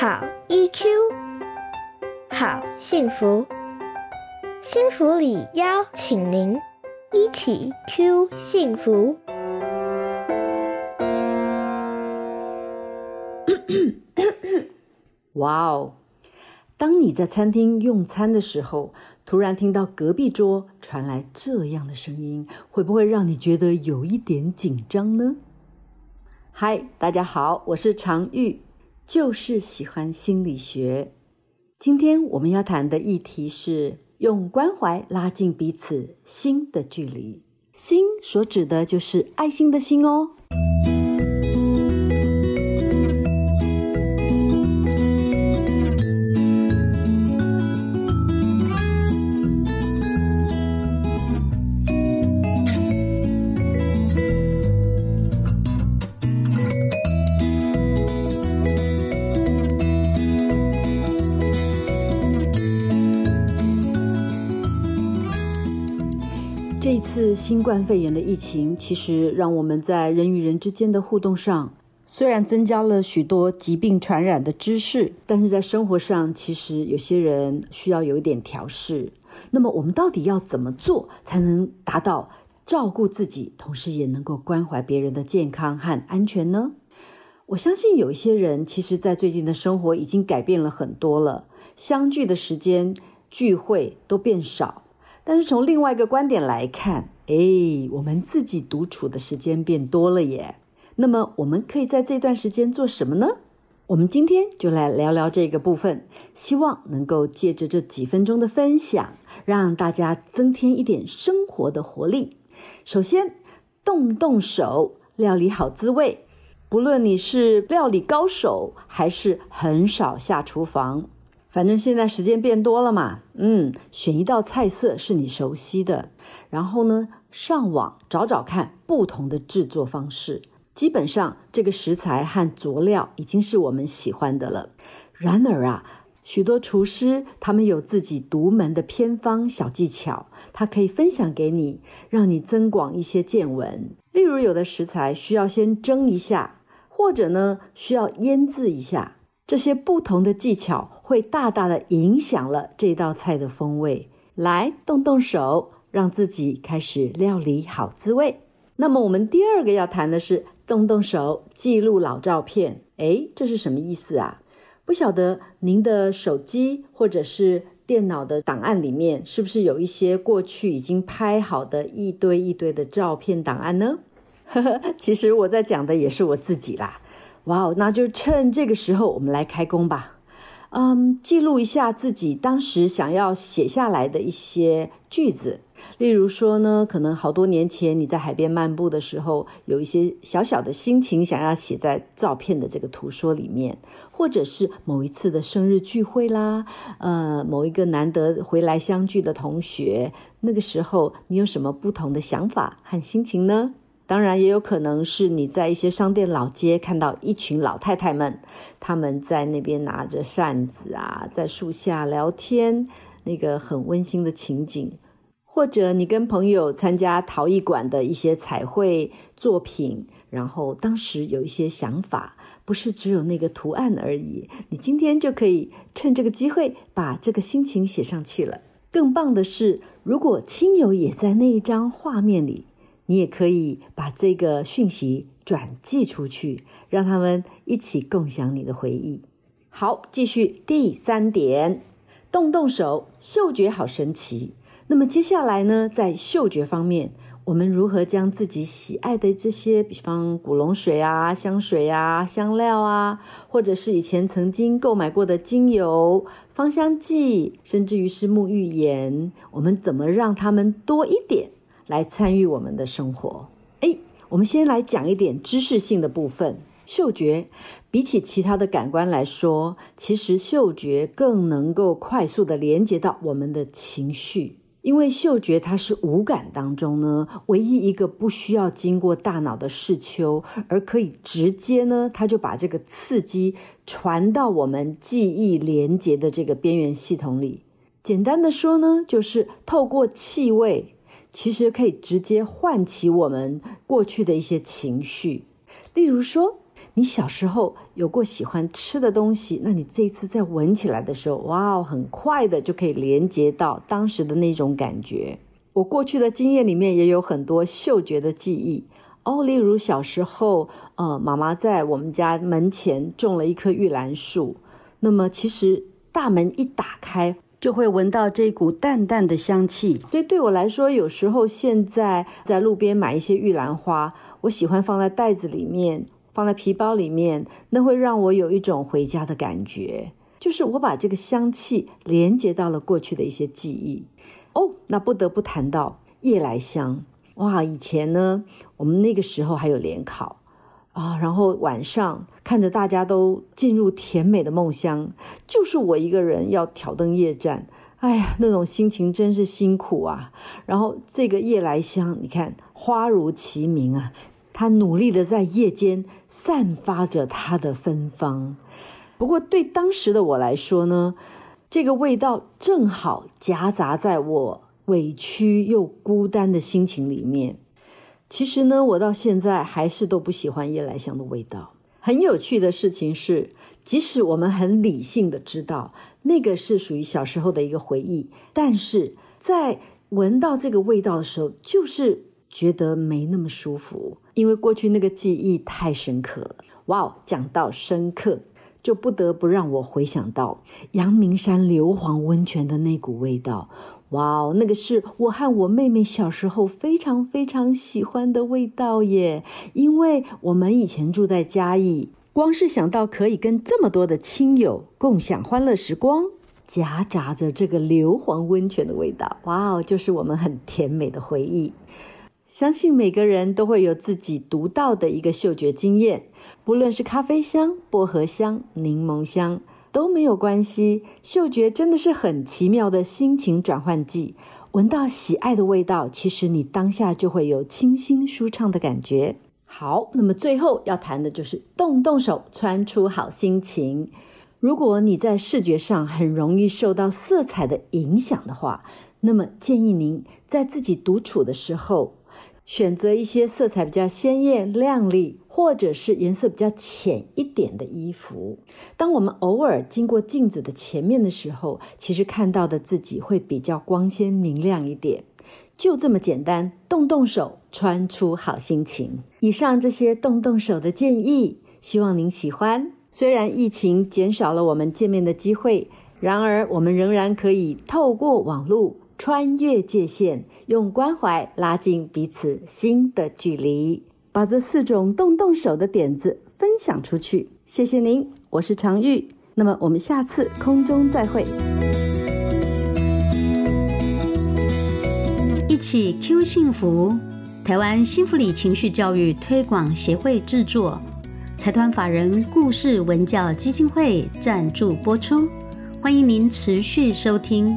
好 EQ，好幸福，幸福里邀请您一起 Q 幸福。哇哦！当你在餐厅用餐的时候，突然听到隔壁桌传来这样的声音，会不会让你觉得有一点紧张呢？嗨，大家好，我是常玉，就是喜欢心理学。今天我们要谈的议题是用关怀拉近彼此心的距离。心所指的就是爱心的心哦。一次新冠肺炎的疫情，其实让我们在人与人之间的互动上，虽然增加了许多疾病传染的知识，但是在生活上，其实有些人需要有一点调试。那么，我们到底要怎么做，才能达到照顾自己，同时也能够关怀别人的健康和安全呢？我相信有一些人，其实在最近的生活已经改变了很多了，相聚的时间、聚会都变少。但是从另外一个观点来看，哎，我们自己独处的时间变多了耶。那么我们可以在这段时间做什么呢？我们今天就来聊聊这个部分，希望能够借着这几分钟的分享，让大家增添一点生活的活力。首先，动动手，料理好滋味。不论你是料理高手，还是很少下厨房。反正现在时间变多了嘛，嗯，选一道菜色是你熟悉的，然后呢，上网找找看不同的制作方式。基本上这个食材和佐料已经是我们喜欢的了。然而啊，许多厨师他们有自己独门的偏方小技巧，他可以分享给你，让你增广一些见闻。例如，有的食材需要先蒸一下，或者呢需要腌制一下。这些不同的技巧会大大的影响了这道菜的风味。来，动动手，让自己开始料理好滋味。那么，我们第二个要谈的是动动手记录老照片。诶，这是什么意思啊？不晓得您的手机或者是电脑的档案里面，是不是有一些过去已经拍好的一堆一堆的照片档案呢？呵呵，其实我在讲的也是我自己啦。哇哦，那就趁这个时候，我们来开工吧。嗯，记录一下自己当时想要写下来的一些句子。例如说呢，可能好多年前你在海边漫步的时候，有一些小小的心情想要写在照片的这个图说里面，或者是某一次的生日聚会啦，呃，某一个难得回来相聚的同学，那个时候你有什么不同的想法和心情呢？当然，也有可能是你在一些商店老街看到一群老太太们，他们在那边拿着扇子啊，在树下聊天，那个很温馨的情景；或者你跟朋友参加陶艺馆的一些彩绘作品，然后当时有一些想法，不是只有那个图案而已。你今天就可以趁这个机会把这个心情写上去了。更棒的是，如果亲友也在那一张画面里。你也可以把这个讯息转寄出去，让他们一起共享你的回忆。好，继续第三点，动动手，嗅觉好神奇。那么接下来呢，在嗅觉方面，我们如何将自己喜爱的这些，比方古龙水啊、香水啊、香料啊，或者是以前曾经购买过的精油、芳香剂，甚至于是沐浴盐，我们怎么让它们多一点？来参与我们的生活。哎，我们先来讲一点知识性的部分。嗅觉比起其他的感官来说，其实嗅觉更能够快速的连接到我们的情绪，因为嗅觉它是五感当中呢唯一一个不需要经过大脑的视丘，而可以直接呢，它就把这个刺激传到我们记忆连接的这个边缘系统里。简单的说呢，就是透过气味。其实可以直接唤起我们过去的一些情绪，例如说，你小时候有过喜欢吃的东西，那你这一次再闻起来的时候，哇哦，很快的就可以连接到当时的那种感觉。我过去的经验里面也有很多嗅觉的记忆哦，例如小时候，呃，妈妈在我们家门前种了一棵玉兰树，那么其实大门一打开。就会闻到这股淡淡的香气，所以对我来说，有时候现在在路边买一些玉兰花，我喜欢放在袋子里面，放在皮包里面，那会让我有一种回家的感觉，就是我把这个香气连接到了过去的一些记忆。哦，那不得不谈到夜来香，哇，以前呢，我们那个时候还有联考。啊，然后晚上看着大家都进入甜美的梦乡，就是我一个人要挑灯夜战。哎呀，那种心情真是辛苦啊！然后这个夜来香，你看花如其名啊，它努力的在夜间散发着它的芬芳。不过对当时的我来说呢，这个味道正好夹杂在我委屈又孤单的心情里面。其实呢，我到现在还是都不喜欢夜来香的味道。很有趣的事情是，即使我们很理性的知道那个是属于小时候的一个回忆，但是在闻到这个味道的时候，就是觉得没那么舒服，因为过去那个记忆太深刻了。哇，讲到深刻，就不得不让我回想到阳明山硫磺温泉的那股味道。哇哦，那个是我和我妹妹小时候非常非常喜欢的味道耶！因为我们以前住在嘉义，光是想到可以跟这么多的亲友共享欢乐时光，夹杂着这个硫磺温泉的味道，哇哦，就是我们很甜美的回忆。相信每个人都会有自己独到的一个嗅觉经验，不论是咖啡香、薄荷香、柠檬香。都没有关系，嗅觉真的是很奇妙的心情转换剂。闻到喜爱的味道，其实你当下就会有清新舒畅的感觉。好，那么最后要谈的就是动动手，穿出好心情。如果你在视觉上很容易受到色彩的影响的话，那么建议您在自己独处的时候。选择一些色彩比较鲜艳、亮丽，或者是颜色比较浅一点的衣服。当我们偶尔经过镜子的前面的时候，其实看到的自己会比较光鲜明亮一点。就这么简单，动动手，穿出好心情。以上这些动动手的建议，希望您喜欢。虽然疫情减少了我们见面的机会，然而我们仍然可以透过网络。穿越界限，用关怀拉近彼此心的距离，把这四种动动手的点子分享出去。谢谢您，我是常玉。那么我们下次空中再会。一起 Q 幸福，台湾幸福里情绪教育推广协会制作，财团法人故事文教基金会赞助播出。欢迎您持续收听。